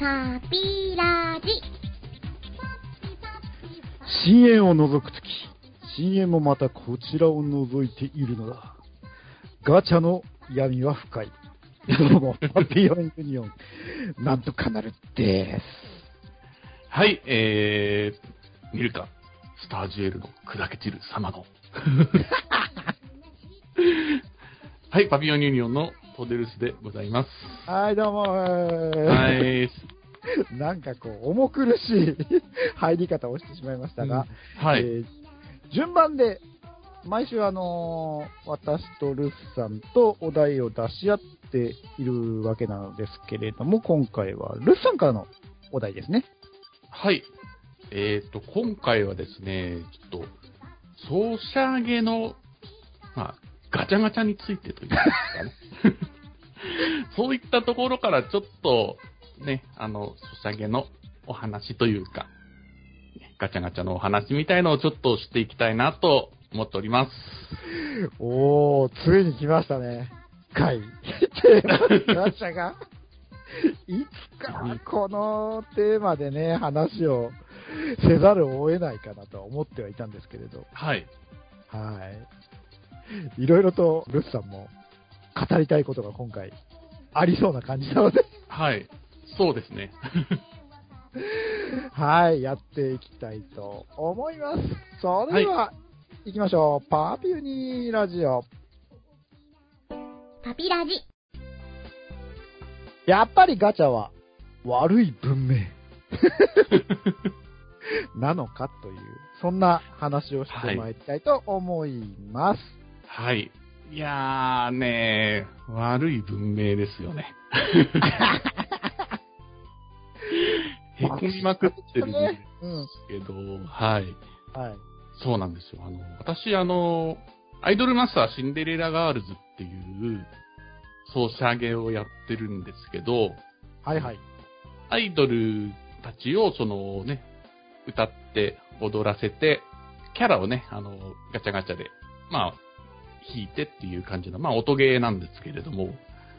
パピラジ。深淵を覗くとき、深淵もまたこちらを覗いているのだ。ガチャの闇は深い。どうも、ハッピーヨンユニオン、なんとかなるです。はい、えー、見るか、スタージュエルの砕け散る様の。はい、パピヨンユニオンのトデルスでございます。はい、どうもはー。い、なんかこう、重苦しい 入り方をしてしまいましたが、はい、えー順番で、毎週あのー私とルスさんとお題を出し合っているわけなのですけれども、今回はルスさんからのお題ですね。はい。えっ、と、今回はですね、ちょっと、ソシャゲの、まあ、ガチャガチャについてというんですかね。そういったところからちょっと、ね、あの、ソシャゲのお話というか、ねガチャガチャのお話みたいのをちょっとしていきたいなと思っております。おー、ついに来ましたね。回。テーマガチャが。いつかこのテーマでね、話をせざるを得ないかなとは思ってはいたんですけれど。はい。はい。いろいろとルスさんも語りたいことが今回ありそうな感じなので、はい。そうですね。はい、やっていきたいと思います。それでは、行きましょう。パーピューニーラジオ。パピラジ。やっぱりガチャは悪い文明 なのかという、そんな話をしてまいりたいと思います。はい。いやーねー、悪い文明ですよね。へこみまくってるんですうん。けど、はい。はい。そうなんですよ。あの、私、あの、アイドルマスターシンデレラガールズっていう、ソシャゲをやってるんですけど、はいはい。アイドルたちを、そのね、歌って、踊らせて、キャラをね、あの、ガチャガチャで、まあ、弾いてっていう感じの、まあ、音ゲーなんですけれども、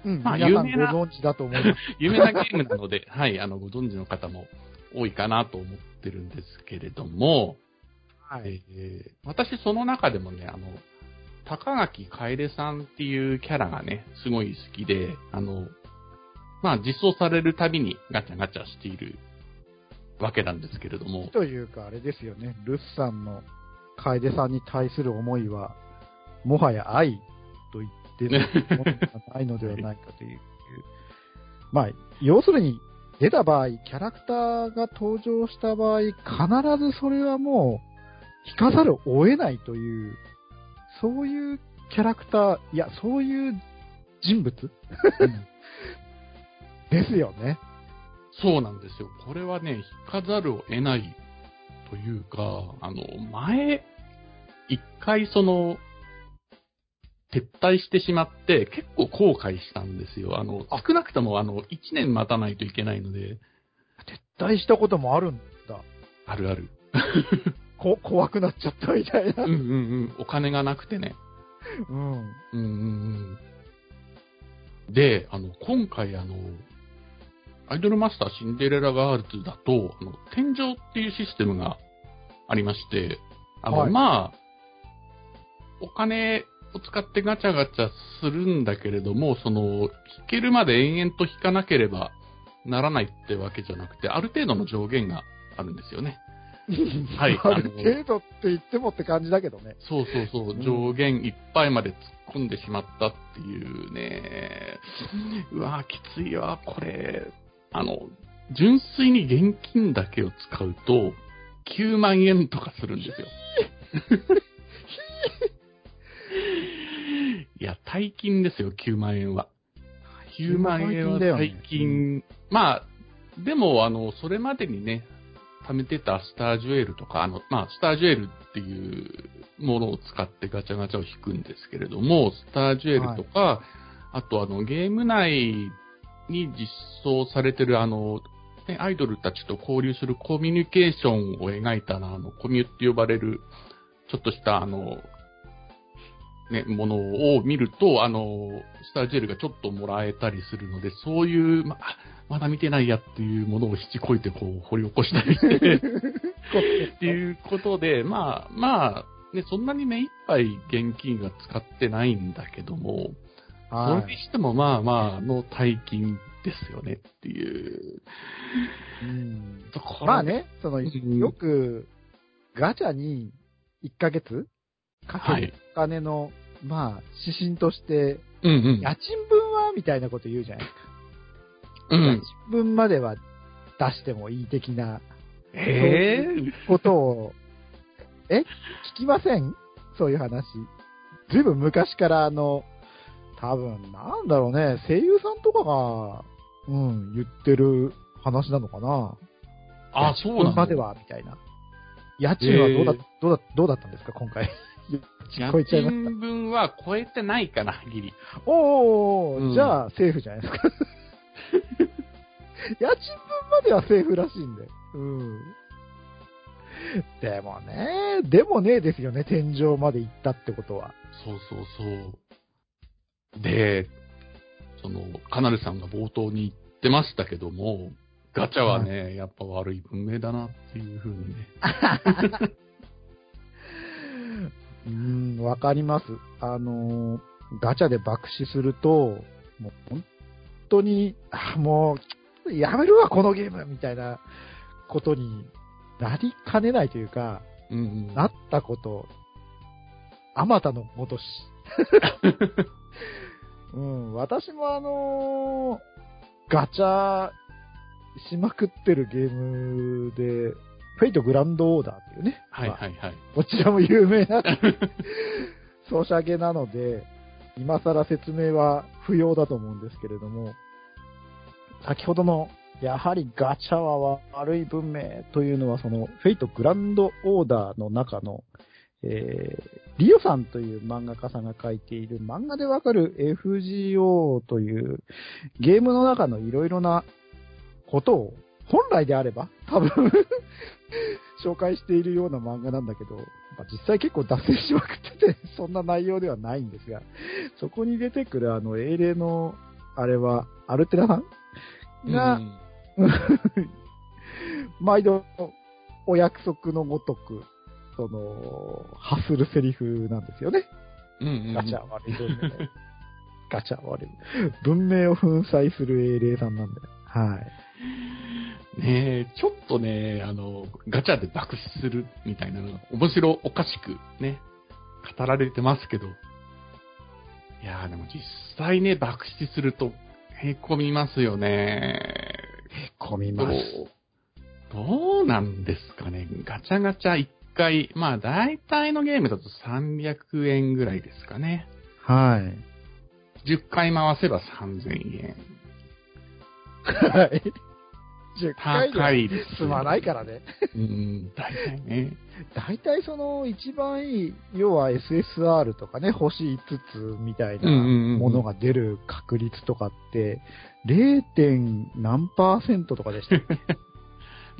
うん。まあ有名なご存知だと思います。有名なゲームなので、はい、あの、ご存知の方も多いかなと思ってるんですけれども、はい。えー私その中でもね、あの、高垣楓さんっていうキャラがね、すごい好きで、あの、まあ実装されるたびにガチャガチャしているわけなんですけれども、というか、あれですよね。ルスさんの楓さんに対する思いは、もはや愛と言ってるもないのではないかという。まあ、要するに、出た場合、キャラクターが登場した場合、必ずそれはもう、引かざるを得ないという、そういうキャラクター、いや、そういう人物？ですよね。そうなんですよ。これはね、引かざるを得ないというか、あの、前、一回その、撤退してしまって、結構後悔したんですよ。あの、あ少なくともあの、一年待たないといけないので、撤退したこともあるんだ。あるある。こ、怖くなっちゃったみたいなうん。うんうん。お金がなくてね。うん。うんうんうん。で、あの、今回あの、アイドルマスターシンデレラガールズだと、あの、天井っていうシステムがありまして、あの、はいまあ、お金を使ってガチャガチャするんだけれども、その、引けるまで延々と引かなければならないってわけじゃなくて、ある程度の上限があるんですよね。はいある程度って言ってもって感じだけどね。そうそうそうう、ん上限いっぱいまで突っ込んでしまったっていうね。うわきついわ、これ。あの、純粋に現金だけを使うと、9万円とかするんですよ。いや、大金ですよ、9万円は。9万円は大金。まあ、でも、あの、それまでにね、貯めてたスタージュエルとか、あの、まあ、スタージュエルっていうものを使ってガチャガチャを引くんですけれども、スタージュエルとか、あとあの、ゲーム内に実装されてるあの、ね、アイドルたちと交流するコミュニケーションを描いたあの、コミュって呼ばれる、ちょっとしたあの、ね、ものを見ると、あの、スタージェルがちょっともらえたりするので、そういう、ま、あまだ見てないやっていうものを七こいてこう掘り起こしたりして、っていうことで、まあ、まあ、ね、そんなに目いっぱい現金は使ってないんだけども、そはい。れにしてもまあまあの大金ですよねっていううんところ。まあ。ね、その、んよく、ガチャに1ヶ月かけるお金の、まあ、指針として、うんうん。家賃分はみたいなこと言うじゃないですか。うん。家賃分までは出してもいい的なええことを、え？聞きません？そういう話。ずいぶん昔からあの、多分、なんだろうね、声優さんとかが、うん、言ってる話なのかな。あ、そうなの家賃分までは、みたいな。家賃はどうだ、どうだ、どうだったんですか、今回。超えちゃいました。分は超えてないかな、ギリ。おーおーうんじゃあ、セーフじゃないですか。家賃分まではセーフらしいんで。うん。でもね、でもねですよね、天井まで行ったってことは。そうそうそう。で、その、カナルさんが冒頭に言ってましたけども、ガチャはね、やっぱ悪い文明だなっていうふうにね。うん、わかります。あのー、ガチャで爆死すると、もう本当に、あもう、やめるわ、このゲームみたいなことになりかねないというか、うんうん。なったこと、あまたのごとし。うん、私もあのーガチャしまくってるゲームで、フェイトグランドオーダーっていうね。まあはいはいはい。こちらも有名な ソシャゲなので、今更説明は不要だと思うんですけれども、先ほどの、やはりガチャは悪い文明というのは、その、フェイトグランドオーダーの中の、えー、リオさんという漫画家さんが書いている漫画でわかる FGO というゲームの中のいろいろなことを本来であれば多分 紹介しているような漫画なんだけど、まあ実際結構脱線しまくってて、そんな内容ではないんですが、そこに出てくるあの、英霊の、あれは、アルテラさんが、うん 毎度、お約束のごとく、その、発するセリフなんですよね。うんうんうん。ガチャ悪い文明。ガチャ悪い。文明を粉砕する英霊さんなんで。はい。ねえ、ちょっとね、あの、ガチャで爆死するみたいなのが面白おかしくね、語られてますけど。いやーでも実際ね、爆死すると、へこみますよね。どう込みます。、どうなんですかね。ガチャガチャ1回、まあ大体のゲームだと300円ぐらいですかね。はい。10回回せば3000円。はい。10回高でいですまないからね。うん、大体ね。大体その一番いい、要は SSR とかね、星5つみたいなものが出る確率とかって、0. 点何パーセントとかでしたっけ？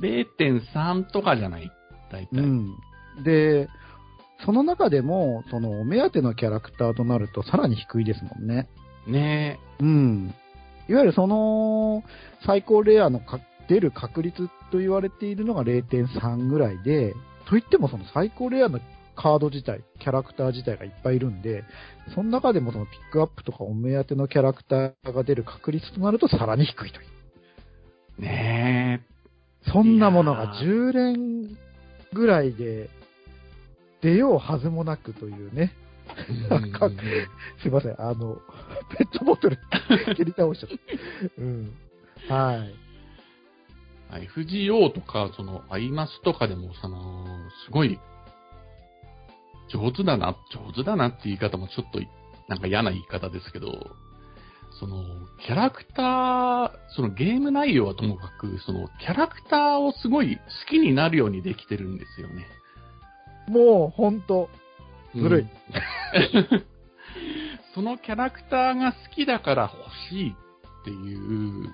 0.3とかじゃない？大体。うん。で、その中でも、そのお目当てのキャラクターとなるとさらに低いですもんね。ねうん。いわゆるその、最高レアのか出る確率と言われているのが0.3ぐらいで、といってもその最高レアのカード自体、キャラクター自体がいっぱいいるんで、その中でもそのピックアップとかお目当てのキャラクターが出る確率となるとさらに低いという。え。ねそんなものがいや10連ぐらいで出ようはずもなくというね。すいません、あの、ペットボトル蹴り倒しちゃった。うん。はい。はい FGO とか、その、アイマスとかでも、その、すごい、上手だな、上手だなって言い方もちょっと、なんか嫌な言い方ですけど、その、キャラクター、そのゲーム内容はともかく、その、キャラクターをすごい好きになるようにできてるんですよね。もう、ほんと、ずるいうん そのキャラクターが好きだから欲しいっていう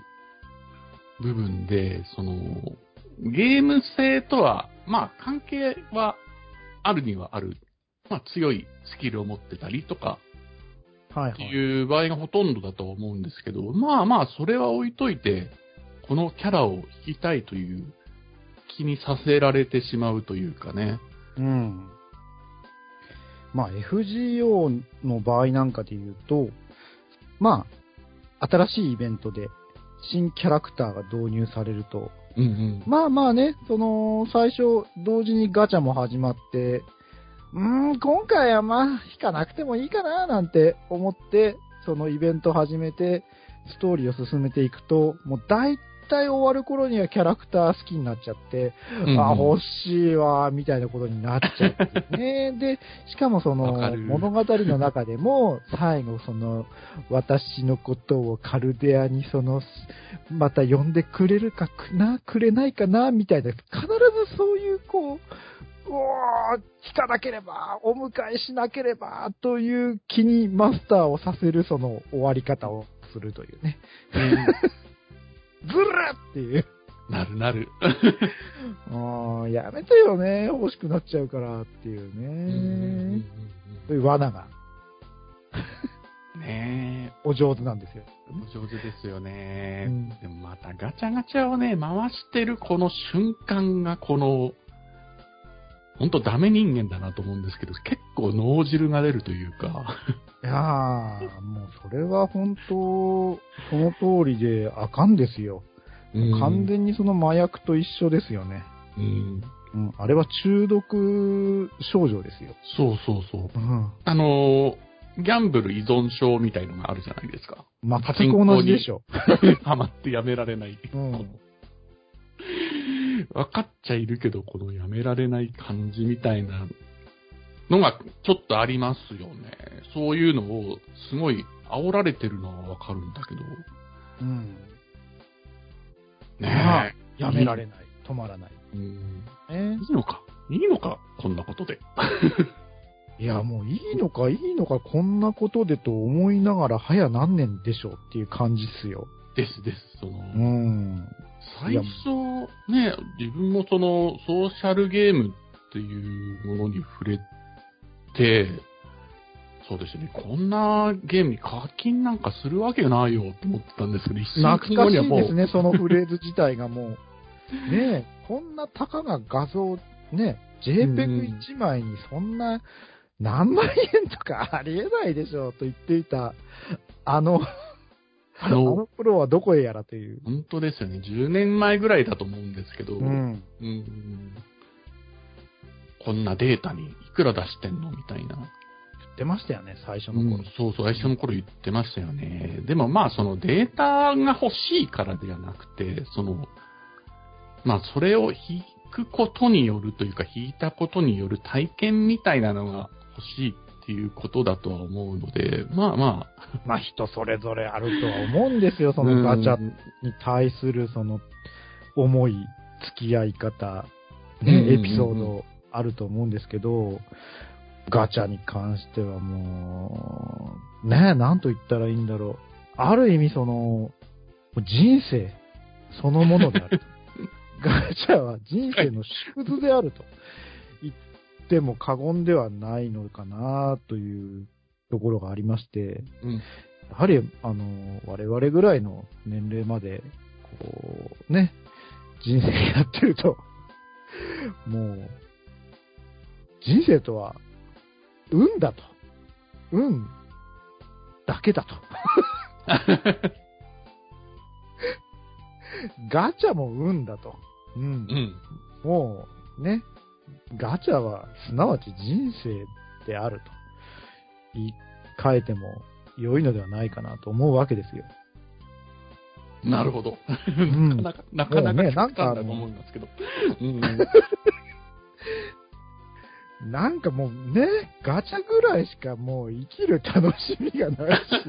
部分で、その、ゲーム性とは、まあ関係はあるにはあるまあ強いスキルを持ってたりとか、ってはいはい。いう場合がほとんどだとは思うんですけど、まあまあ、それは置いといて、このキャラを引きたいという気にさせられてしまうというかね。うん。まあ、FGO の場合なんかで言うと、まあ、新しいイベントで新キャラクターが導入されると、うんうん。まあまあね、その、最初、同時にガチャも始まって、うーん、今回はまあ、引かなくてもいいかな、なんて思って、そのイベント始めて、ストーリーを進めていくと、もう大体終わる頃にはキャラクター好きになっちゃって、うんうんあ、欲しいわ、みたいなことになっちゃってね。で、しかもその物語の中でも、最後その、私のことをカルデアにその、また呼んでくれるかな、くれないかな、みたいな、必ずそういうこう、うおー、聞かなければ、お迎えしなければ、という気にマスターをさせるその終わり方をするというね。ずるっていう。なるなる。ああ、やめてよね。欲しくなっちゃうからっていうね。そういう罠がうん ねお上手なんですよ。え、お上手ですよね。うんでもまたガチャガチャをね、回してるこの瞬間がこの、本当ダメ人間だなと思うんですけど、結構脳汁が出るというか、いやー、もうそれは本当、その通りであかんですよ。完全にその麻薬と一緒ですよね。うん。うん、あれは中毒症状ですよ。そうそうそう。うん。あのーギャンブル依存症みたいのがあるじゃないですか。全く同じでしょ。ハマってやめられない。うん 分かっちゃいるけど、このやめられない感じみたいなのがちょっとありますよね。そういうのをすごい煽られてるのはわかるんだけど。うん。ねえ。やめられない。止まらない。うん。ね、いいのか？いいのか？こんなことで。いや、もういいのかいいのかこんなことでと思いながら、早何年でしょうっていう感じっすよ。ですです。その、うん。最初、ね、自分もその、ソーシャルゲームっていうものに触れて、そうですね、こんなゲームに課金なんかするわけないよって思ってたんですけど、一週間懐かし後にはいもう、ですね、そのフレーズ自体がもう。ねえ、こんなたかが画像、ね、JPEG1 枚にそんな何万円とかありえないでしょうと言っていた、あの、ああのの、プロはどこへやらという。本当ですよね、10年前ぐらいだと思うんですけど、うん。うんこんなデータにいくら出してんのみたいな。言ってましたよね、最初のうん頃。そうそう、最初の頃言ってましたよね。でもまあ、そのデータが欲しいからではなくて、その、まあ、それを引くことによるというか、引いたことによる体験みたいなのが欲しいっていうことだとは思うので、まあまあ、まあ人それぞれあるとは思うんですよ、そのガチャに対するその重い付き合い方、ねエピソードあると思うんですけど、ガチャに関してはもう、ねえ、なんと言ったらいいんだろう。ある意味その、人生そのものである。ガチャは人生の縮図であると言っても過言ではないのかなというところがありまして、うん、やはり、あの、我々ぐらいの年齢まで、こう、ね、人生やってると、もう、人生とは、運だと。運だけだと。ガチャも運だと。うんう。ん。もう、ね、ガチャは、すなわち人生であると言い換えても良いのではないかなと思うわけですよ。なるほど。ん なかなか、なかなかねなんかあの思いますけど。うん なんかもうね、ガチャぐらいしかもう生きる楽しみがないし。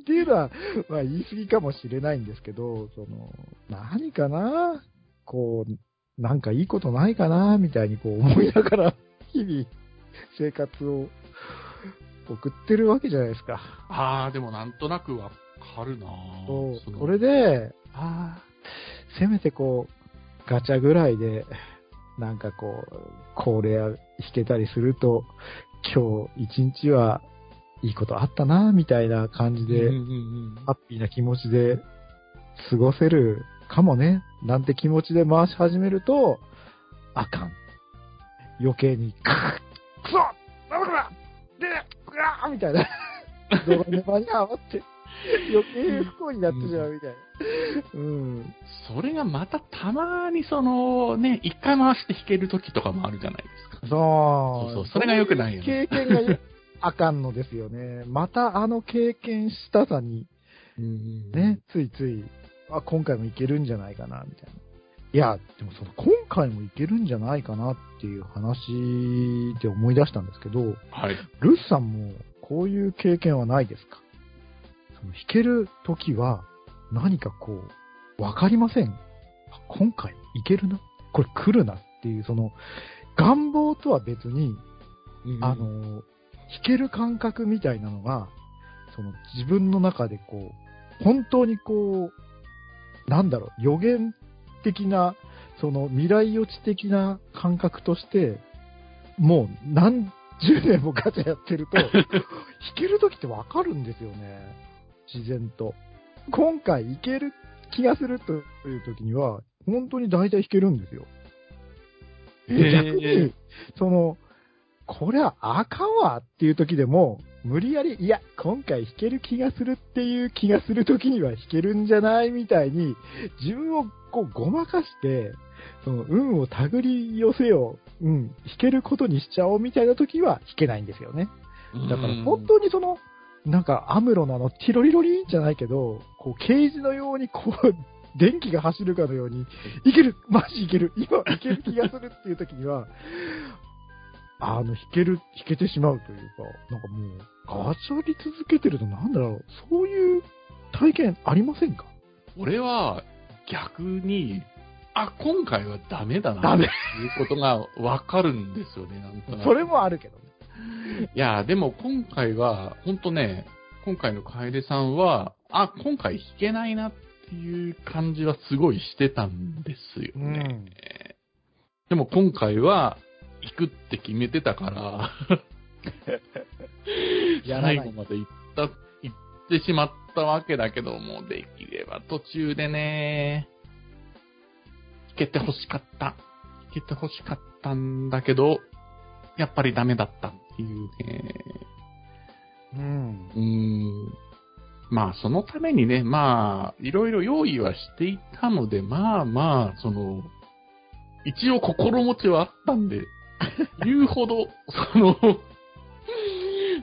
っていうのは、まあ言い過ぎかもしれないんですけど、その、何かな？こう、なんかいいことないかなみたいにこう思いながら、日々、生活を送ってるわけじゃないですか。ああ、でもなんとなくわかるな。そうのそれで、ああ、せめてこう、ガチャぐらいで、なんかこう、これ弾けたりすると、今日一日はいいことあったな、みたいな感じで、うんうんうん。ハッピーな気持ちで過ごせるかもね、なんて気持ちで回し始めると、あかん。余計に、くっくそなんだこらで、ぐらーみたいな。泥沼にハマって、余計不幸になってしまうみたいな。うん。それがまたたまにその、ね、一回回して弾ける時とかもあるじゃないですか。そう。そうそうそれが良くないよねそうう経験がよあかんのですよね。またあの経験したさに、ね、ついつい、あ、今回もいけるんじゃないかな、みたいな。いや、でもその、今回もいけるんじゃないかなっていう話で思い出したんですけど、はい。ルスさんもこういう経験はないですか？その弾けるときは何かこう、わかりません？あ今回いけるな？これ来るなっていう、その、願望とは別に、あの、弾ける感覚みたいなのが、その自分の中でこう、本当にこう、なんだろう、予言的な、その未来予知的な感覚として、もう何十年もガチャやってると、弾けるときってわかるんですよね。自然と。今回いける気がするというときには、本当に大体弾けるんですよ。で逆に、その、これはあかんわっていう時でも、無理やり、いや、今回弾ける気がするっていう気がする時には弾けるんじゃないみたいに、自分をこうごまかして、その運を手繰り寄せよう、うん、弾けることにしちゃおうみたいな時は弾けないんですよね。だから本当にその、なんかアムロのあの、ティロリロリンじゃないけど、こう、ケージのようにこう、電気が走るかのように、いけるマジいける今いける気がするっていう時には、あの、弾ける、弾けてしまうというか、なんかもう、ガチャり続けてるとなんだろう、そういう体験ありませんか？俺は逆に、あ、今回はダメだな、ダメ。っていうことがわかるんですよね、なんとなくそれもあるけどね。いや、でも今回は、ほんとね、今回の楓さんは、あ、今回弾けないなっていう感じはすごいしてたんですよね。でも今回は、弾くって決めてたから、やらない最後まで行った、行ってしまったわけだけども、できれば途中でね、弾けて欲しかった。弾けて欲しかったんだけど、やっぱりダメだったっていうね。うん。うーん。まあ、そのためにね、まあ、いろいろ用意はしていたので、まあまあ、その、一応心持ちはあったんで、言うほど、その、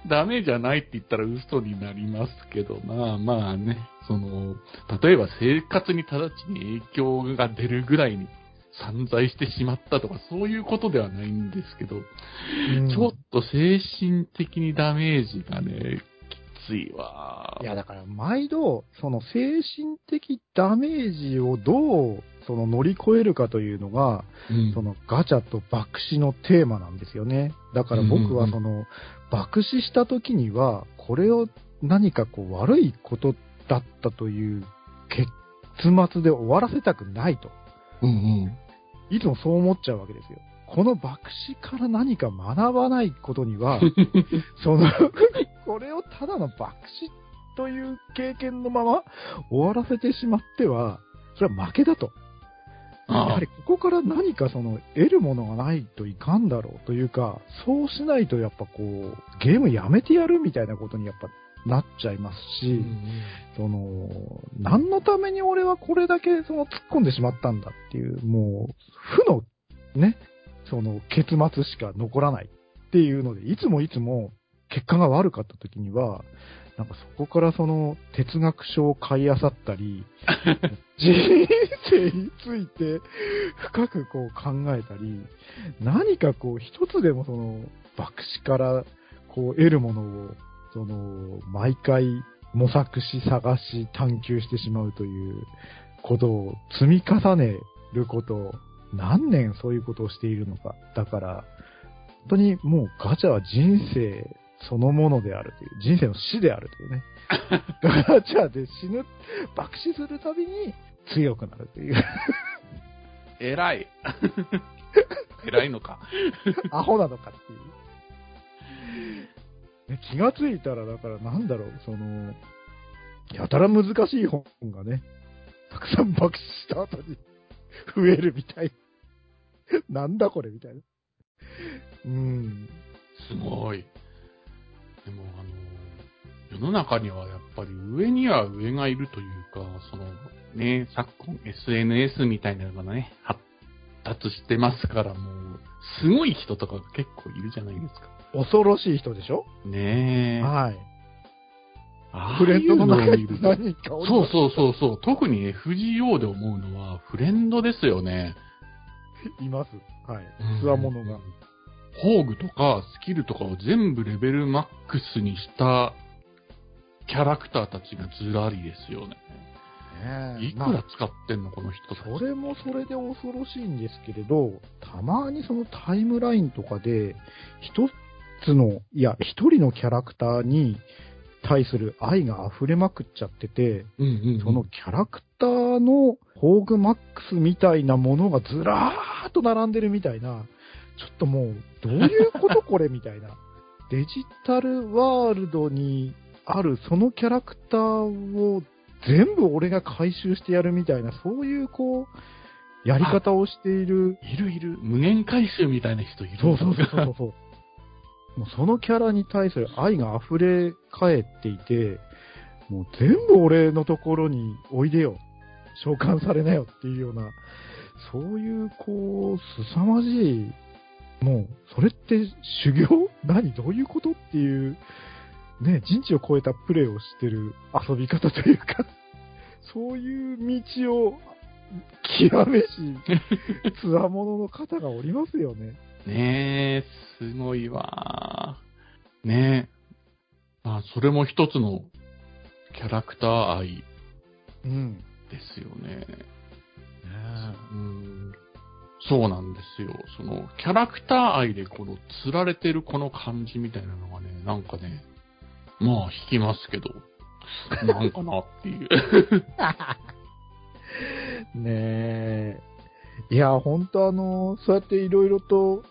ダメじゃないって言ったら嘘になりますけど、まあまあね、その、例えば生活に直ちに影響が出るぐらいに散在してしまったとか、そういうことではないんですけど、うんちょっと精神的にダメージがね、きついわ。いや、だから、毎度、その精神的ダメージをどう、その乗り越えるかというのが、うんそのガチャと爆死のテーマなんですよね。だから僕はうんうんその、爆死した時には、これを何かこう悪いことだったという結末で終わらせたくないと。うんうん。いつもそう思っちゃうわけですよ。この爆死から何か学ばないことには、その、これをただの爆死という経験のまま終わらせてしまっては、それは負けだと。やあ。はりここから何かその得るものがないといかんだろうというか、そうしないとやっぱこう、ゲームやめてやるみたいなことにやっぱなっちゃいますし、その、何のために俺はこれだけその突っ込んでしまったんだっていう、もう、負のね、その結末しか残らないっていうので、いつもいつも結果が悪かった時には、なんかそこからその哲学書を買い漁ったり、人生について深くこう考えたり、何かこう一つでもその爆死からこう得るものを、その毎回模索し探し探求してしまうということを積み重ねること、何年そういうことをしているのか。だから、本当にもうガチャは人生そのものであるという、人生の死であるというね。ガチャで死ぬ、爆死するたびに強くなるという。偉い。偉いのか。アホなのかっていう。ね気がついたら、だからなんだろう、その、やたら難しい本がね、たくさん爆死した後に 増えるみたい。なんだこれみたいな。うん。すごい。でも、あの、世の中にはやっぱり上には上がいるというか、その、ね、昨今 SNS みたいなのがね、発達してますから、もう、すごい人とかが結構いるじゃないですか。恐ろしい人でしょ？ねえ。はい。ああフレンドの中にそうそうそうそう。特にね、藤井王で思うのは、フレンドですよね。います。はい。つわものが。宝具とかスキルとかを全部レベルマックスにしたキャラクターたちがずらりですよね。ねえいくまあら使ってんの、この人たち。それもそれで恐ろしいんですけれど、たまにそのタイムラインとかで、一つの、いや、一人のキャラクターに対する愛が溢れまくっちゃってて、うんうんうんそのキャラクターのホーグマックスみたいなものがずらーっと並んでるみたいな、ちょっともう、どういうことこれみたいな。デジタルワールドにあるそのキャラクターを全部俺が回収してやるみたいな、そういうこう、やり方をしている。いるいる。無限回収みたいな人いる。そうそうそうそうそう。もうそのキャラに対する愛が溢れ返っていて、もう全部俺のところにおいでよ。召喚されなよっていうような、そういう、こう、凄まじい、もう、それって修行？何？どういうこと？っていう、ね、人知を超えたプレイをしてる遊び方というか、そういう道を極めし、つわものの方がおりますよね。ねえ、すごいわ。ねえ。まあ、それも一つのキャラクター愛うん。ですよね。うんそうなんですよ。その、キャラクター愛でこの、釣られてるこの感じみたいなのがね、なんかね、まあ、引きますけど、なんかなっていう。ねえ。いや、本当あの、そうやっていろいろと、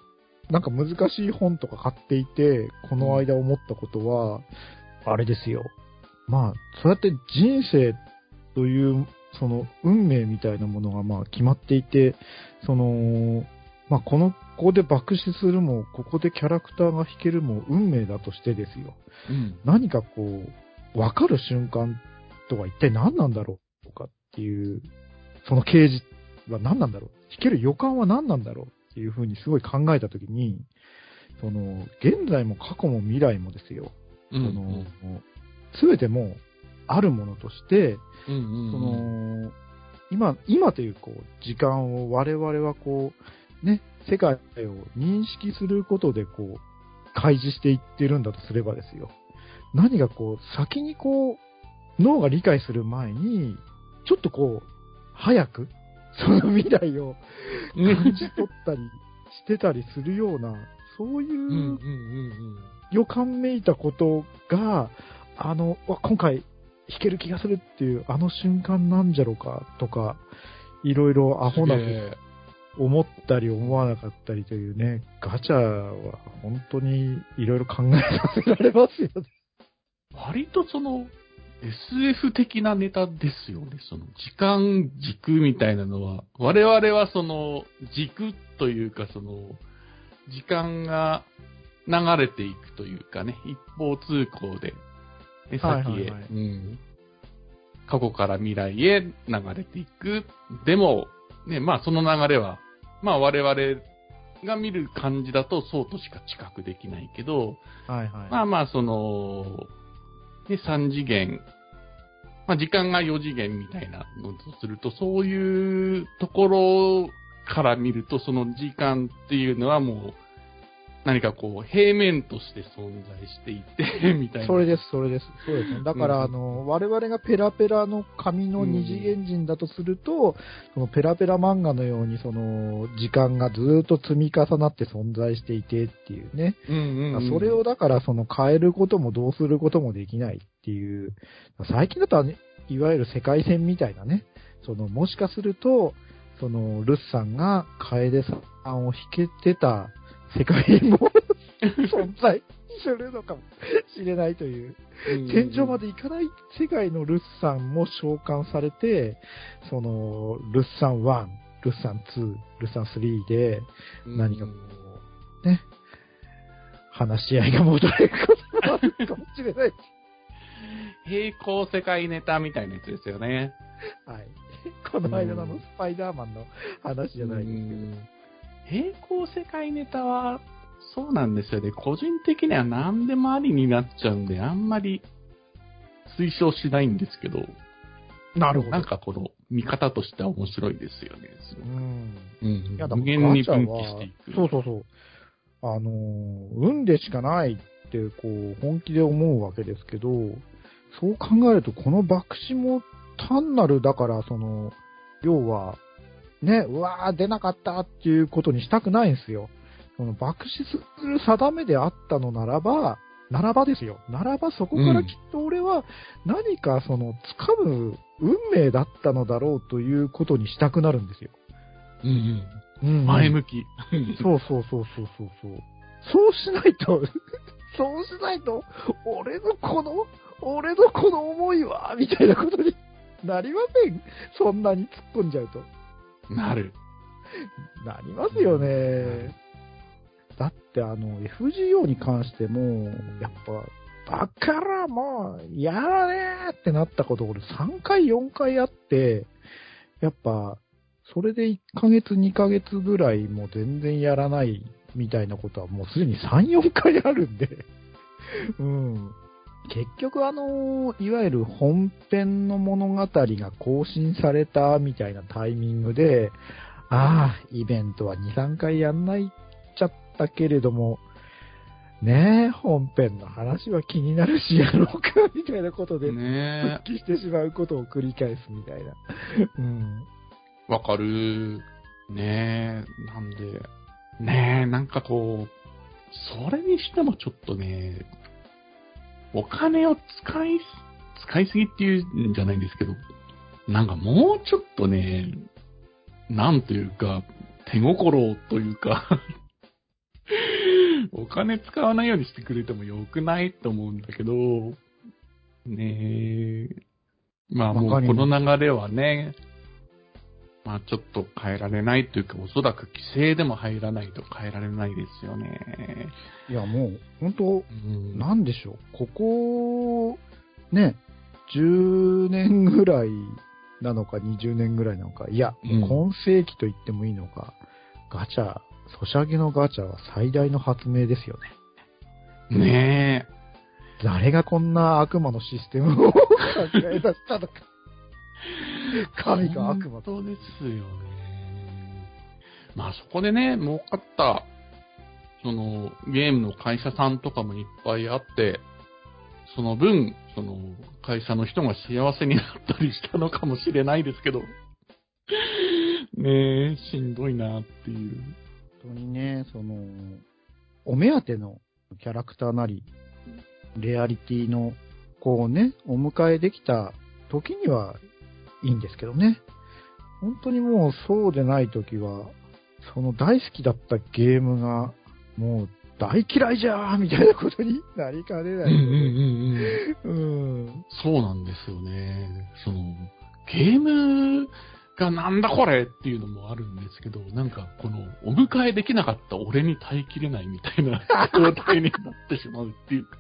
なんか難しい本とか買っていて、この間思ったことは、あれですよ。まあ、そうやって人生という、その運命みたいなものがまあ決まっていて、その、まあこの、ここで爆死するも、ここでキャラクターが弾けるも運命だとしてですよ。うん。何かこう、わかる瞬間とは一体何なんだろうかっていう、その刑事は何なんだろう弾ける予感は何なんだろうっていうふうにすごい考えたときに、その、現在も過去も未来もですよ。うんその、すべてもう、あるものとして、うんうんうんその、今、今というこう、時間を我々はこう、ね、世界を認識することでこう、開示していってるんだとすればですよ。何がこう、先にこう、脳が理解する前に、ちょっとこう、早く、その未来を感じ取ったりしてたりするような、そういう予感めいたことが、あの、わ今回弾ける気がするっていう、あの瞬間なんじゃろうかとか、いろいろアホな思ったり思わなかったりというね、ガチャは本当にいろいろ考えさせられますよね。割とその、SF 的なネタですよね。その、時間軸みたいなのは、我々はその、軸というかその、時間が流れていくというかね、一方通行で、ね、はい先へ、はいはいうん、過去から未来へ流れていく。でも、ね、まあその流れは、まあ我々が見る感じだとそうとしか知覚できないけど、はいはい。まあまあ、その、ね、3次元、まあ時間が4次元みたいなのとすると、そういうところから見ると、その時間っていうのはもう、何かこう、平面として存在していて、みたいな。それです、それです。そうですね。だから、うんあの、我々がペラペラの紙の二次元人だとすると、そのペラペラ漫画のように、その、時間がずーっと積み重なって存在していてっていうね。うんうんうん、それをだから、その変えることもどうすることもできないっていう、最近だと、いわゆる世界線みたいなね、その、もしかすると、その、ルスさんが楓さんを弾けてた世界も存在するのかもしれないという、天井まで行かない世界のルスさんも召喚されて、その、ルスさん1、ルスさん2、ルスさん3で、何かこう、ね、話し合いが戻れることがあるかもしれない。平行世界ネタみたいなやつですよね。はい。この間のスパイダーマンの話じゃないですけど。平行世界ネタは、そうなんですよね。個人的には何でもありになっちゃうんで、あんまり推奨しないんですけど。なるほど。なんかこの見方としては面白いですよね。うん。うん。いや、無限に分岐していく。そうそうそう。あの、運でしかないって、こう、本気で思うわけですけど、そう考えると、この爆死も単なる、だから、その、要は、ね、うわー、出なかったっていうことにしたくないんですよ。その爆死する定めであったのならば、ならばですよ。ならばそこからきっと俺は何かその掴む運命だったのだろうということにしたくなるんですよ。うんうん。うん、前向き。そうそうそうそうそうそう。そうしないと そうしないと、俺のこの、俺のこの思いは、みたいなことになりませんそんなに突っ込んじゃうと。なる。なりますよね。だってあの、FGO に関しても、やっぱ、だからもう、やらねーってなったこと俺3回4回あって、やっぱ、それで1ヶ月2ヶ月ぐらいもう全然やらないみたいなことはもうすでに3、4回あるんでうん。結局あの、いわゆる本編の物語が更新されたみたいなタイミングで、ああ、イベントは2、3回やんないちゃったけれども、ねえ、本編の話は気になるしやろうか、みたいなことで、ね復帰してしまうことを繰り返すみたいな。うん。わかる。ねえ、なんで、ねえ、なんかこう、それにしてもちょっとね、お金を使い、使いすぎっていうんじゃないんですけど、なんかもうちょっとね、なんというか、手心というか お金使わないようにしてくれてもよくないと思うんだけど、ねえ。まあもうこの流れはね、まあちょっと変えられないというか、おそらく規制でも入らないと変えられないですよね。いやもう、本当、うん、なんでしょう。ここ、ね、10年ぐらいなのか20年ぐらいなのか、いや、今世紀と言ってもいいのか、ガチャ、ソシャゲのガチャは最大の発明ですよね。ねえ。誰がこんな悪魔のシステムを 考え出したのか。神が悪魔と。ですよね。まあそこでね、儲かった、その、ゲームの会社さんとかもいっぱいあって、その分、その、会社の人が幸せになったりしたのかもしれないですけど、ねえ、しんどいなっていう。本当にね、その、お目当てのキャラクターなり、レアリティの子をね、お迎えできた時にはいいんですけどね。本当にもうそうでない時は、その大好きだったゲームが、もう大嫌いじゃーみたいなことになりかねない。そうなんですよね。その、ゲームがなんだこれっていうのもあるんですけど、なんかこの、お迎えできなかった俺に耐えきれないみたいな 状態になってしまうっていうか。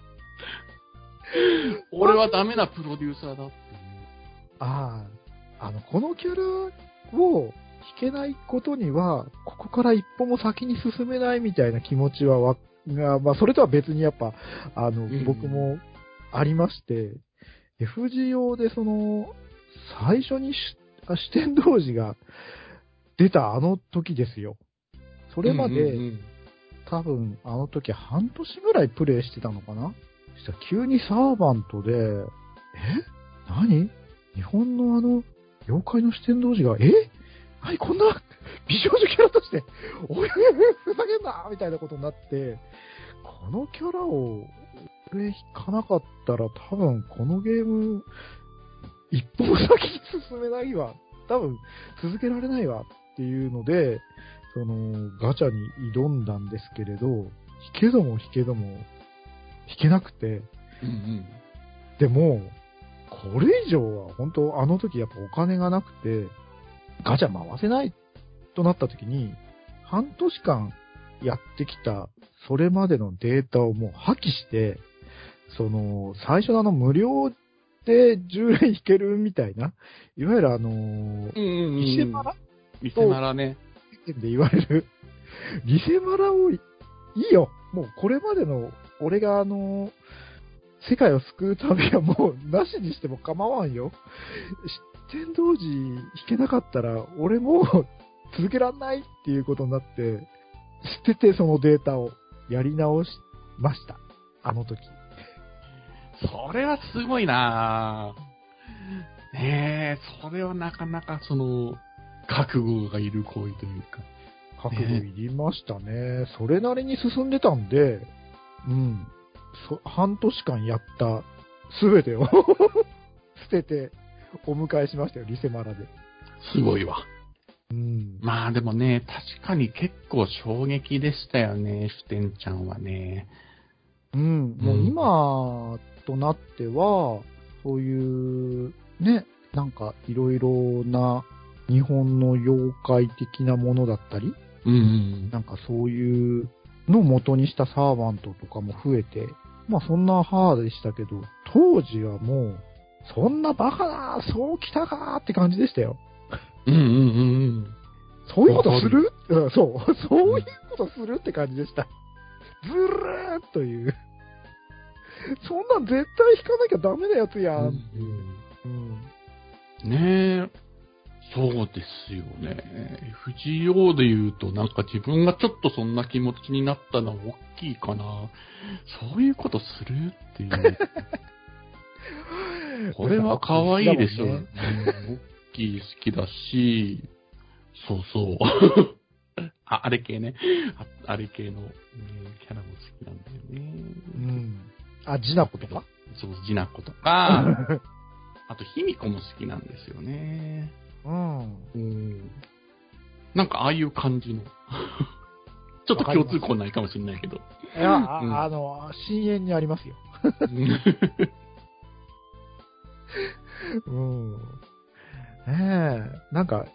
俺はダメなプロデューサーだっていう。ああ、あの、このキャラを弾けないことには、ここから一歩も先に進めないみたいな気持ちはわ、が、まあ、それとは別にやっぱ、あの、僕もありまして、FGO でその、最初に四天童寺が出たあの時ですよ。それまで、うんうんうん、多分あの時半年ぐらいプレイしてたのかな？したら急にサーバントで、え？何？日本のあの、妖怪の四天王寺が、え？何？こんな美少女キャラとして、おい、ふざけんな！みたいなことになって、このキャラを、俺引かなかったら多分このゲーム、一歩先に進めないわ。多分続けられないわ。っっていうので、その、ガチャに挑んだんですけれど、引けども引けども、引けなくて、うんうん。でも、これ以上は本当あの時やっぱお金がなくて、ガチャ回せないとなった時に、半年間やってきたそれまでのデータをもう破棄して、その、最初のあの無料で10連引けるみたいな、いわゆるあの、うんうんうん。リセマラ？リセマラね。で言われる、リセマラをいいよ。もうこれまでの、俺があの、世界を救う旅はもうなしにしても構わんよ。出展同時引けなかったら、俺もう続けらんないっていうことになって、捨ててそのデータをやり直しました。あの時。それはすごいなぁ。ねえ、それはなかなかその、覚悟がいる行為というか。覚悟いりましたね。それなりに進んでたんで、うん。そ半年間やったすべてを 捨ててお迎えしましたよ、リセマラで。すごいわ。うん。まあでもね、確かに結構衝撃でしたよね、シュテンちゃんはね。うん。もう今となっては、そういう、ね、なんかいろいろな日本の妖怪的なものだったり、うんうん。なんかそういうのを元にしたサーバントとかも増えて、まあそんな母でしたけど、当時はもう、そんなバカなそう来たかって感じでしたよ。うんうんうんうん。そういうことする？うんそう。そういうことするって感じでした。ずるーっという。そんなん絶対引かなきゃダメなやつやん。うんうん。ねえ。そうですよね。FGO で言うと、なんか自分がちょっとそんな気持ちになったのは大きいかな。そういうことするっていう。これは可愛いでしょ。だもうんんね大きい好きだし、そうそう。あ、あれ系ね。ああれ系の、ね、キャラも好きなんだよね。うん。あ、ジナコとか？そう、ジナコとか、あと、ヒミコも好きなんですよね。うん。うん。なんか、ああいう感じの。ちょっと共通項ないかもしれないけど。いや、あうんあの、深淵にありますよ。うん。ねえ、なんか、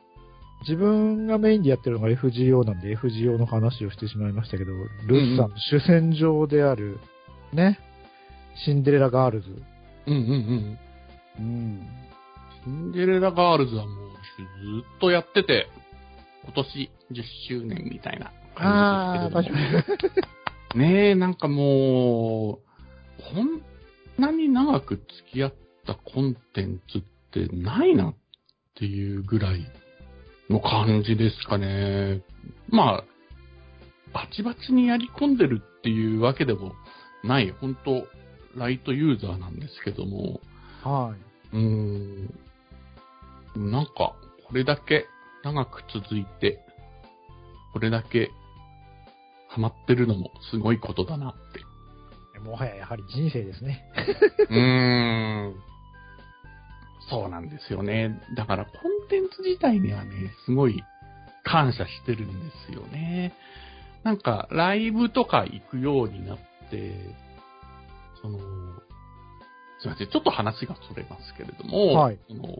自分がメインでやってるのが FGO なんで FGO の話をしてしまいましたけど、ルッサンの主戦場である、ね、シンデレラガールズ。うんうんうん。うん。シンデレラガールズはもうずっとやってて、今年10周年みたいな感じ確ですけどもかに。ねえ、なんかもう、こんなに長く付き合ったコンテンツってないなっていうぐらいの感じですかね。まあ、バチバチにやり込んでるっていうわけでもない、本当ライトユーザーなんですけども、はい。うーん、なんか、これだけ長く続いて、これだけハマってるのもすごいことだなって。もはややはり人生ですね。うーん。そうなんですよね。だからコンテンツ自体にはね、すごい感謝してるんですよね。なんか、ライブとか行くようになって、その、すいません、ちょっと話がそれますけれども、はいその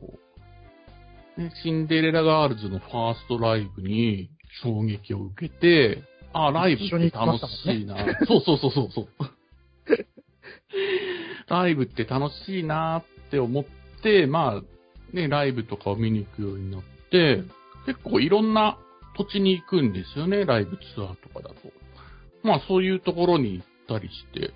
ね、シンデレラガールズのファーストライブに衝撃を受けて、あ、ライブって楽しいな。そうそうそうそうそう。ライブって楽しいなって思って、まあ、ね、ライブとかを見に行くようになって、結構いろんな土地に行くんですよね、ライブツアーとかだと。まあそういうところに行ったりして、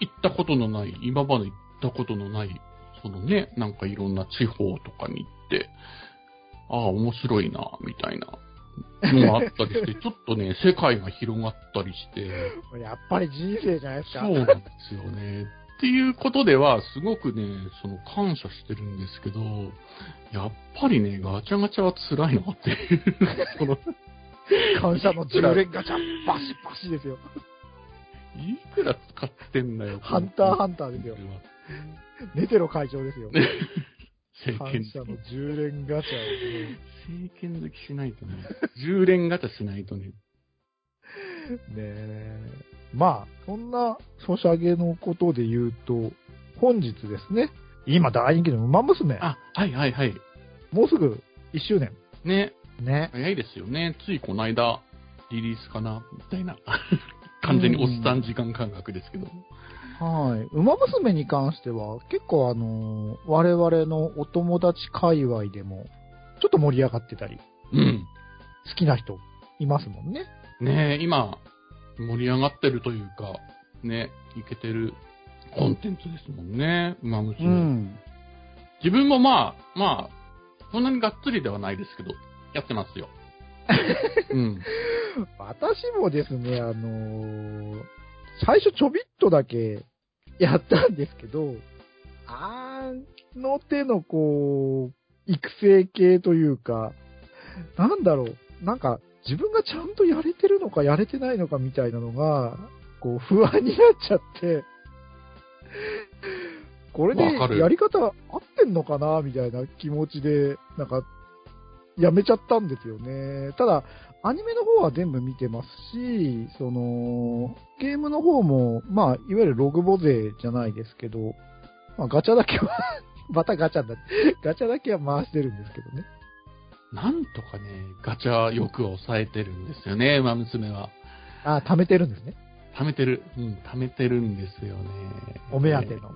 行ったことのない、今まで行ったことのない、そのね、なんかいろんな地方とかに行ああ、面白いな、みたいなのがあったりして、ちょっとね、世界が広がったりして、やっぱり人生じゃないですか。そうなんですよね。っていうことでは、すごくね、その感謝してるんですけど、やっぱりね、ガチャガチャは辛いなっていう。その感謝の10連ガチャ、バシバシですよ。いくら使ってんだよ。ハンターハンターですよこのネテロ会長ですよ。聖感剣好き謝の。10連ガチャをね。聖剣好きしないとね。10連ガチャしないとね。ねえ。まあ、そんな、ソシャゲのことで言うと、本日ですね、今大人気の馬娘、あ、はいはいはい。もうすぐ1周年。ね。ね。早いですよね。ついこの間、リリースかなみたいな。完全におっさん時間感覚ですけど。はい。馬娘に関しては、結構あのー我々のお友達界隈でも、ちょっと盛り上がってたり、うん。好きな人いますもんね。ねえ、今、盛り上がってるというか、ね、いけてるコンテンツですもんね。馬娘。ん。自分もまあ、まあ、そんなにがっつりではないですけど、やってますよ。うん。私もですね、あのー最初ちょびっとだけやったんですけど、あの手のこう、育成系というか、なんだろう、なんか自分がちゃんとやれてるのかやれてないのかみたいなのが、こう不安になっちゃって、これでやり方合ってんのかなみたいな気持ちで、なんか、やめちゃったんですよね。ただ、アニメの方は全部見てますし、その、ゲームの方も、まあ、いわゆるログボ勢じゃないですけど、まあ、ガチャだけは、またガチャだ、ガチャだけは回してるんですけどね。なんとかね、ガチャ欲を抑えてるんですよね、馬娘は。あ、貯めてるんですね。貯めてる。うん、貯めてるんですよね。お目当ての。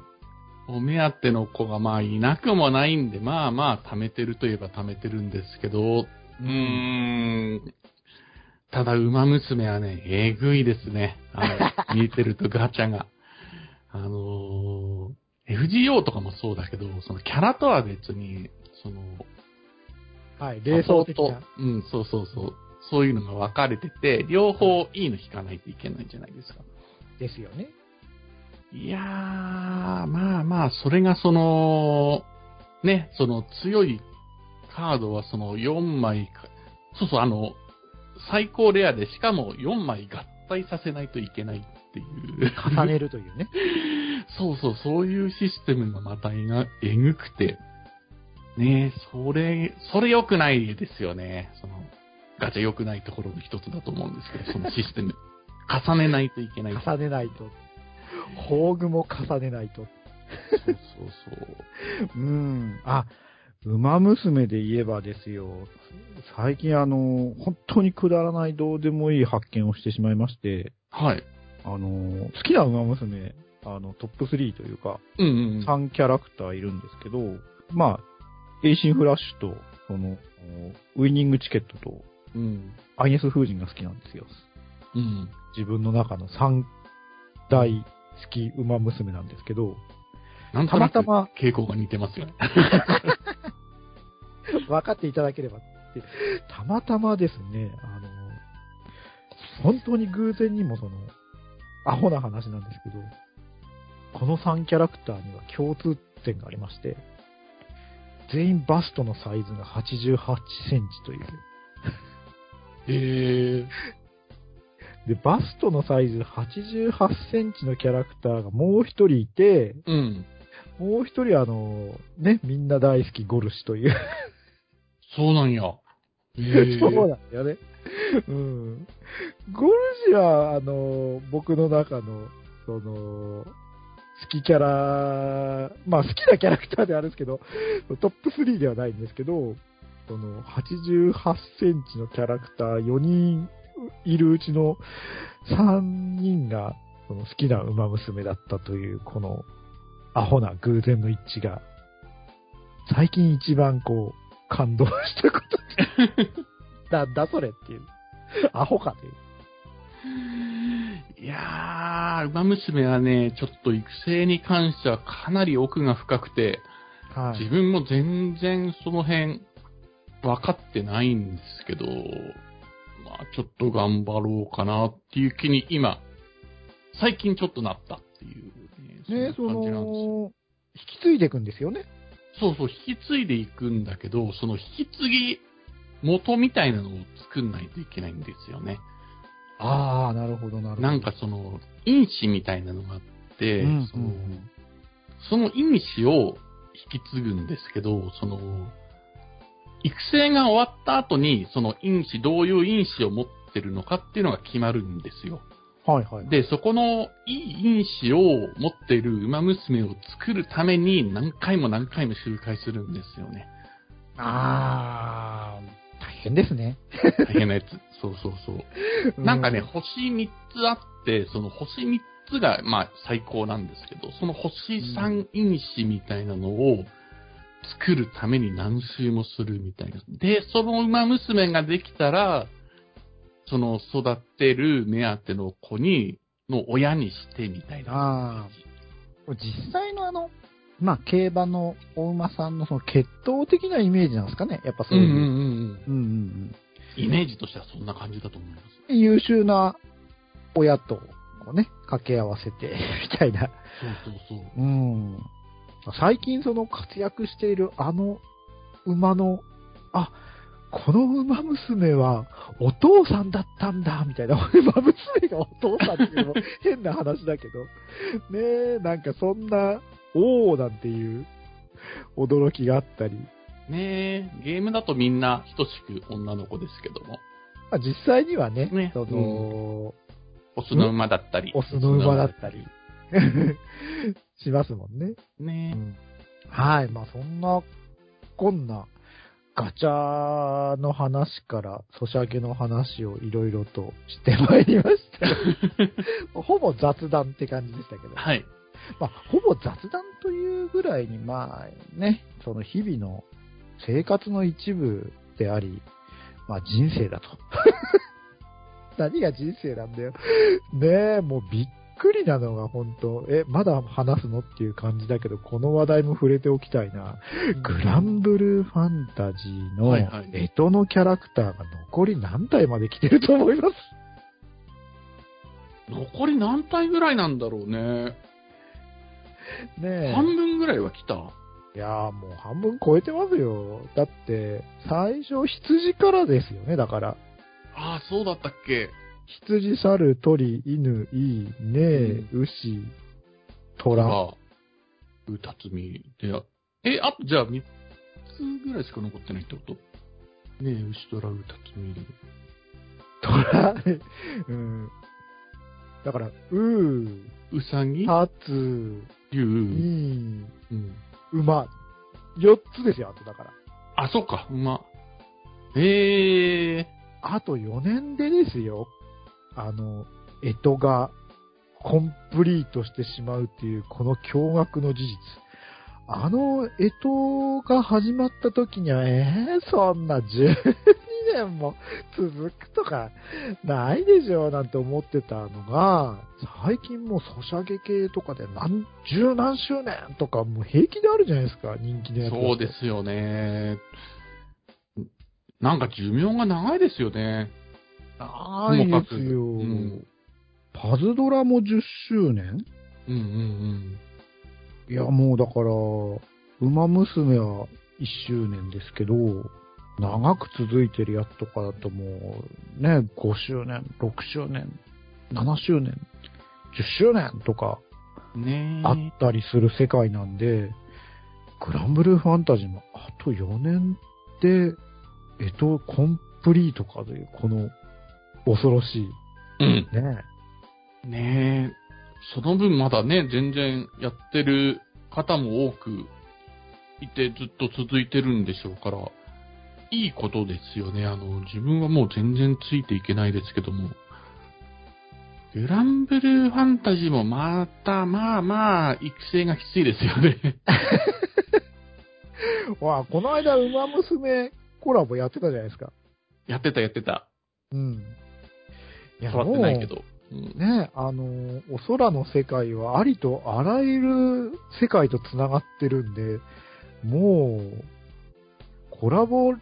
お目当ての子がまあいなくもないんで、まあまあ貯めてるといえば貯めてるんですけど、うーん。ただ、馬娘はね、えぐいですね。あの、見えてるとガチャが。あのー、FGO とかもそうだけど、そのキャラとは別に、その、はい、冷蔵的なサポー。トうん、そうそうそう。そういうのが分かれてて、両方いいの引かないといけないんじゃないですか。ですよね。いやー、まあまあ、それがその、ね、その強いカードはその4枚か、そうそう、あの、最高レアで、しかも4枚合体させないといけないっていう。重ねるというね。そうそう、そういうシステムがまたえがえぐくて、ねそれ、それ良くないですよね。その、ガチャ良くないところの一つだと思うんですけど、そのシステム。重ねないといけない。重ねないと。宝具も重ねないと。そうそうそう。うん。あ、ウマ娘で言えばですよ。最近あの、本当にくだらないどうでもいい発見をしてしまいまして、はい。あの、好きなウマ娘、あの、トップ3というか、うんうんうん。3キャラクターいるんですけど、まあ、エイシンフラッシュと、その、ウイニングチケットと、うん。アイネスフウジンが好きなんですよ。うん。自分の中の3大好きウマ娘なんですけど、なんとなくたま傾向が似てますよね。分かっていただければって、たまたまですね、あの、本当に偶然にもその、アホな話なんですけど、この3キャラクターには共通点がありまして、全員バストのサイズが88センチという。へえ。で、バストのサイズ88センチのキャラクターがもう一人いて、うん。もう一人あの、ね、みんな大好きゴルシという。そうなんや。へえ。そうなんだよね。うん。ゴルジは、あの、僕の中の、その、好きキャラ、まあ好きなキャラクターではあるんですけど、トップ3ではないんですけど、その、88センチのキャラクター4人いるうちの3人が、その好きな馬娘だったという、この、アホな偶然の一致が、最近一番こう、感動したことでなんだそれっていう。アホかという。いやー、馬娘はね、ちょっと育成に関してはかなり奥が深くて、は自分も全然その辺分かってないんですけど、まあちょっと頑張ろうかなっていう気に今、最近ちょっとなったっていうね、ね、そんな感じなんですよ。の、引き継いでいくんですよね。そうそう、引き継いでいくんだけど、その引き継ぎ元みたいなのを作んないといけないんですよね。ああ、なるほど、なるほど。なんかその、因子みたいなのがあって、うんそのうんその因子を引き継ぐんですけど、その、育成が終わった後に、その因子、どういう因子を持ってるのかっていうのが決まるんですよ。はいはい。で、そこのいい因子を持っている馬娘を作るために何回も何回も周回するんですよね。あー、大変ですね。大変なやつ。そうそうそう。なんかね、星3つあって、その星3つが、まあ、最高なんですけど、その星3因子みたいなのを作るために何周もするみたいな。で、その馬娘ができたら、その育てる目当ての子に、の親にしてみたいな。あ実際のあの、まあ、競馬のお馬さんのその血統的なイメージなんですかね。やっぱそういう。うんうんうんうん。うんうんうんイメージとしてはそんな感じだと思います。優秀な親と、こうね、掛け合わせて、みたいな。そうそうそう。うん。最近その活躍しているあの馬の、あ、この馬娘はお父さんだったんだ、みたいな。馬娘がお父さんっていうのも変な話だけど。ねえ、なんかそんな、おーなんていう驚きがあったり。ねえ、ゲームだとみんな等しく女の子ですけども、まあ、実際にはね、ねその、オスの馬だったり。オスの馬だったり、しますもんね。ねはい。まあ、そんな、こんな、ガチャの話から、ソシャゲの話をいろいろとしてまいりました。ほぼ雑談って感じでしたけど。はい。まあ、ほぼ雑談というぐらいに、まあ、ね、その日々の生活の一部であり、まあ、人生だと。何が人生なんだよ。ねえ、もうびっくりなのが本当え、まだ話すのっていう感じだけど、この話題も触れておきたいな。グランブルーファンタジーの干支のキャラクターが残り何体まで来てると思います残り何体ぐらいなんだろうね。ねえ。半分ぐらいは来た。いやーもう半分超えてますよ。だって、最初羊からですよね、だから。ああ、そうだったっけ羊、猿、鳥、犬、いい、ねえ、牛、虎。あうたつみで、え、あとじゃあ3つぐらいしか残ってないってこと？ねえ、牛とらうたつみで。虎？うん。だから、うー、うさぎ、たつ、竜、いい、うん。馬。4つですよ、あとだから。あ、そうか、馬。ええあと4年でですよ。あの、干支がコンプリートしてしまうっていう、この驚愕の事実。あの、干支が始まった時には、えー、そんな12年も続くとか、ないでしょなんて思ってたのが、最近もうソシャゲ系とかで何、十何周年とかもう平気であるじゃないですか、人気のやつ。そうですよね。なんか寿命が長いですよね。ないですよ。うんパズドラも10周年？うんうんいや、もうだから、馬娘は1周年ですけど、長く続いてるやつとかだともう、ね、5周年、6周年、7周年、10周年とかうん。ねえ。あったりする世界なんで、グランブルーファンタジーもあと4年で、えっと、コンプリートかという、この恐ろしい、うん。ね。ねえ。その分まだね、全然やってる方も多くいてずっと続いてるんでしょうから、いいことですよね。あの、自分はもう全然ついていけないですけども。グランブルーファンタジーもまた、まあまあ、育成がきついですよね。わあ、この間、馬娘コラボやってたじゃないですか。やってたやってた。うん。いや変わってないけど。うんね、あのー、お空の世界はありとあらゆる世界と繋がってるんで、もう、コラボし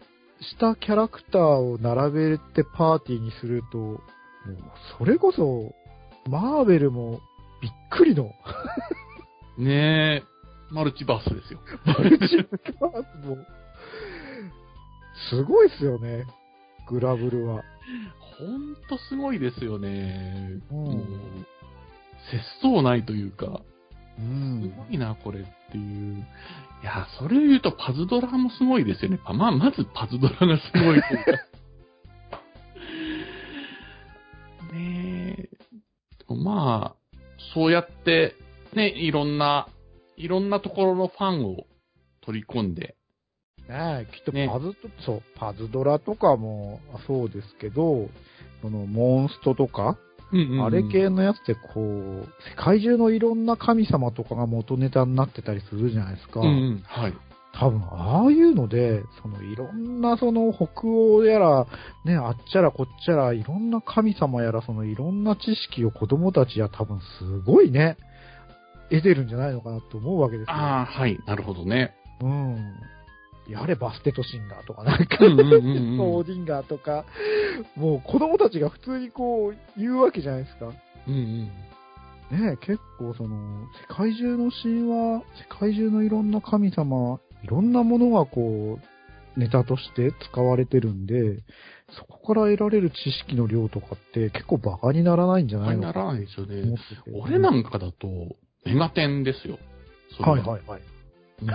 たキャラクターを並べてパーティーにすると、もう、それこそ、マーベルもびっくりの、ねえ、マルチバースですよ。マルチバースも、すごいっすよね、グラブルは。ほんとすごいですよね。うんもう、節操ないというか、うすん。ごいな、これっていう。いや、それを言うとパズドラもすごいですよね。まあ、まずパズドラがすごいというか。ねえ。まあ、そうやって、ね、いろんな、いろんなところのファンを取り込んで、ねえ、きっとねパズ、そう、パズドラとかもそうですけど、そのモンストとか、うんうんうんあれ系のやつってこう、世界中のいろんな神様とかが元ネタになってたりするじゃないですか。うんうん、はい。多分、ああいうので、そのいろんなその北欧やら、ね、あっちゃらこっちゃら、いろんな神様やら、そのいろんな知識を子供たちや多分すごいね、得てるんじゃないのかなと思うわけですよ。ああ、はい、なるほどね。うん。やれバステトシンガーとかなんか、うんうんうんうんオーディンガーとか、もう子供たちが普通にこう言うわけじゃないですか。うんうん。ねえ結構その、世界中の神話、世界中のいろんな神様、いろんなものがこう、ネタとして使われてるんで、そこから得られる知識の量とかって結構バカにならないんじゃないの？かならないですよね。俺なんかだと、メガテンですよ。はいはいはい。うん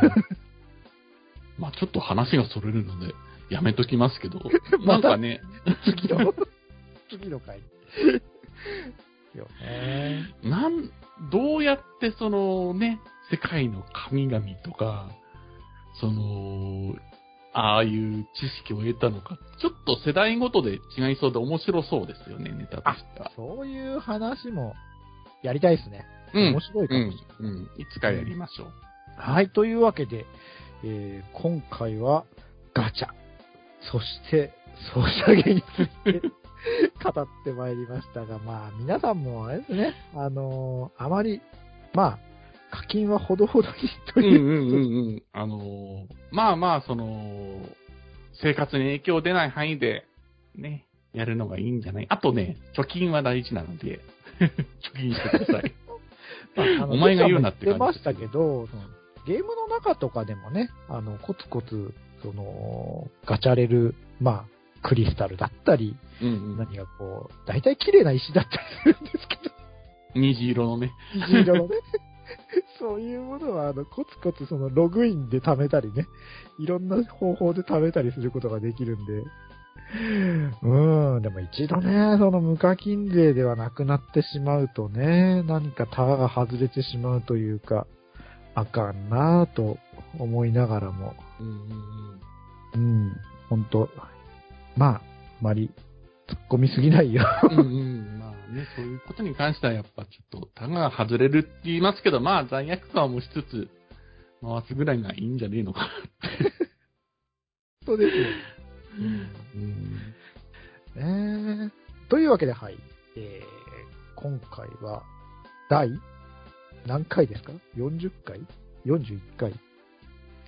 まあちょっと話がそれるので、やめときますけど、なんかね、次の、次の回。よね。なん、どうやってそのね、世界の神々とか、その、ああいう知識を得たのか、ちょっと世代ごとで違いそうで面白そうですよね、ネタとしては。そういう話もやりたいですね。うん面白いかもしれない。うん、うん。いつかやりましょう。はい、というわけで、えー今回はガチャ、そしてソシャゲについて 語ってまいりましたが、まあ皆さんもあれですね、あのーあまり、まあ、課金はほどほどにという、うんうんうんうん。あのーまあまあ、その、生活に影響出ない範囲で、ね、やるのがいいんじゃない。あとね、貯金は大事なので、貯金してください。まあお前が言うなって言ってましたけど、ゲームの中とかでもね、あの、コツコツ、その、ガチャれる、まあ、クリスタルだったり、うんうん。何がこう、大体綺麗な石だったりするんですけど、虹色のね。虹色のね。そういうものは、あの、コツコツそのログインで貯めたりね、いろんな方法で貯めたりすることができるんで、うん、でも一度ね、その無課金税ではなくなってしまうとね、何かタガが外れてしまうというか、あかんなぁと思いながらも、うんうんうん。うん、ほんと、まあ、あまり突っ込みすぎないよ。うんうん。まあね、そういうことに関してはやっぱちょっと、タガが外れるって言いますけど、まあ罪悪感を持ちつつ、回すぐらいがいいんじゃねえのかな。そうですよ。うん。ねえというわけで、はい。えー、今回は、第、何回ですか ?40 回 ?41 回？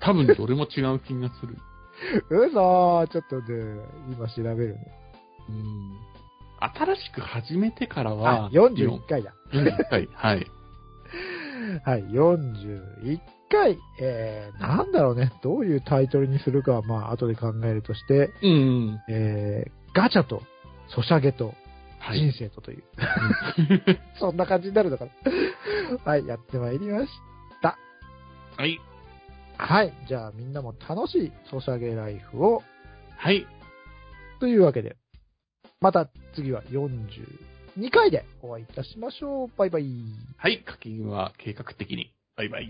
多分どれも違う気がする。嘘ちょっとね、今調べるね。うん。新しく始めてからあは、、41回だ。41回。はい。はい、41回。えー、なんだろうね。どういうタイトルにするかは、まあ、後で考えるとして、うんうん。えー、ガチャと、ソシャゲと、はい。人生とという。そんな感じになるのかな。はい、やってまいりました。はい。はい。じゃあみんなも楽しいソシャゲライフを、はい。というわけで、また次は42回でお会いいたしましょう。バイバイ。はい。課金は計画的に。バイバイ。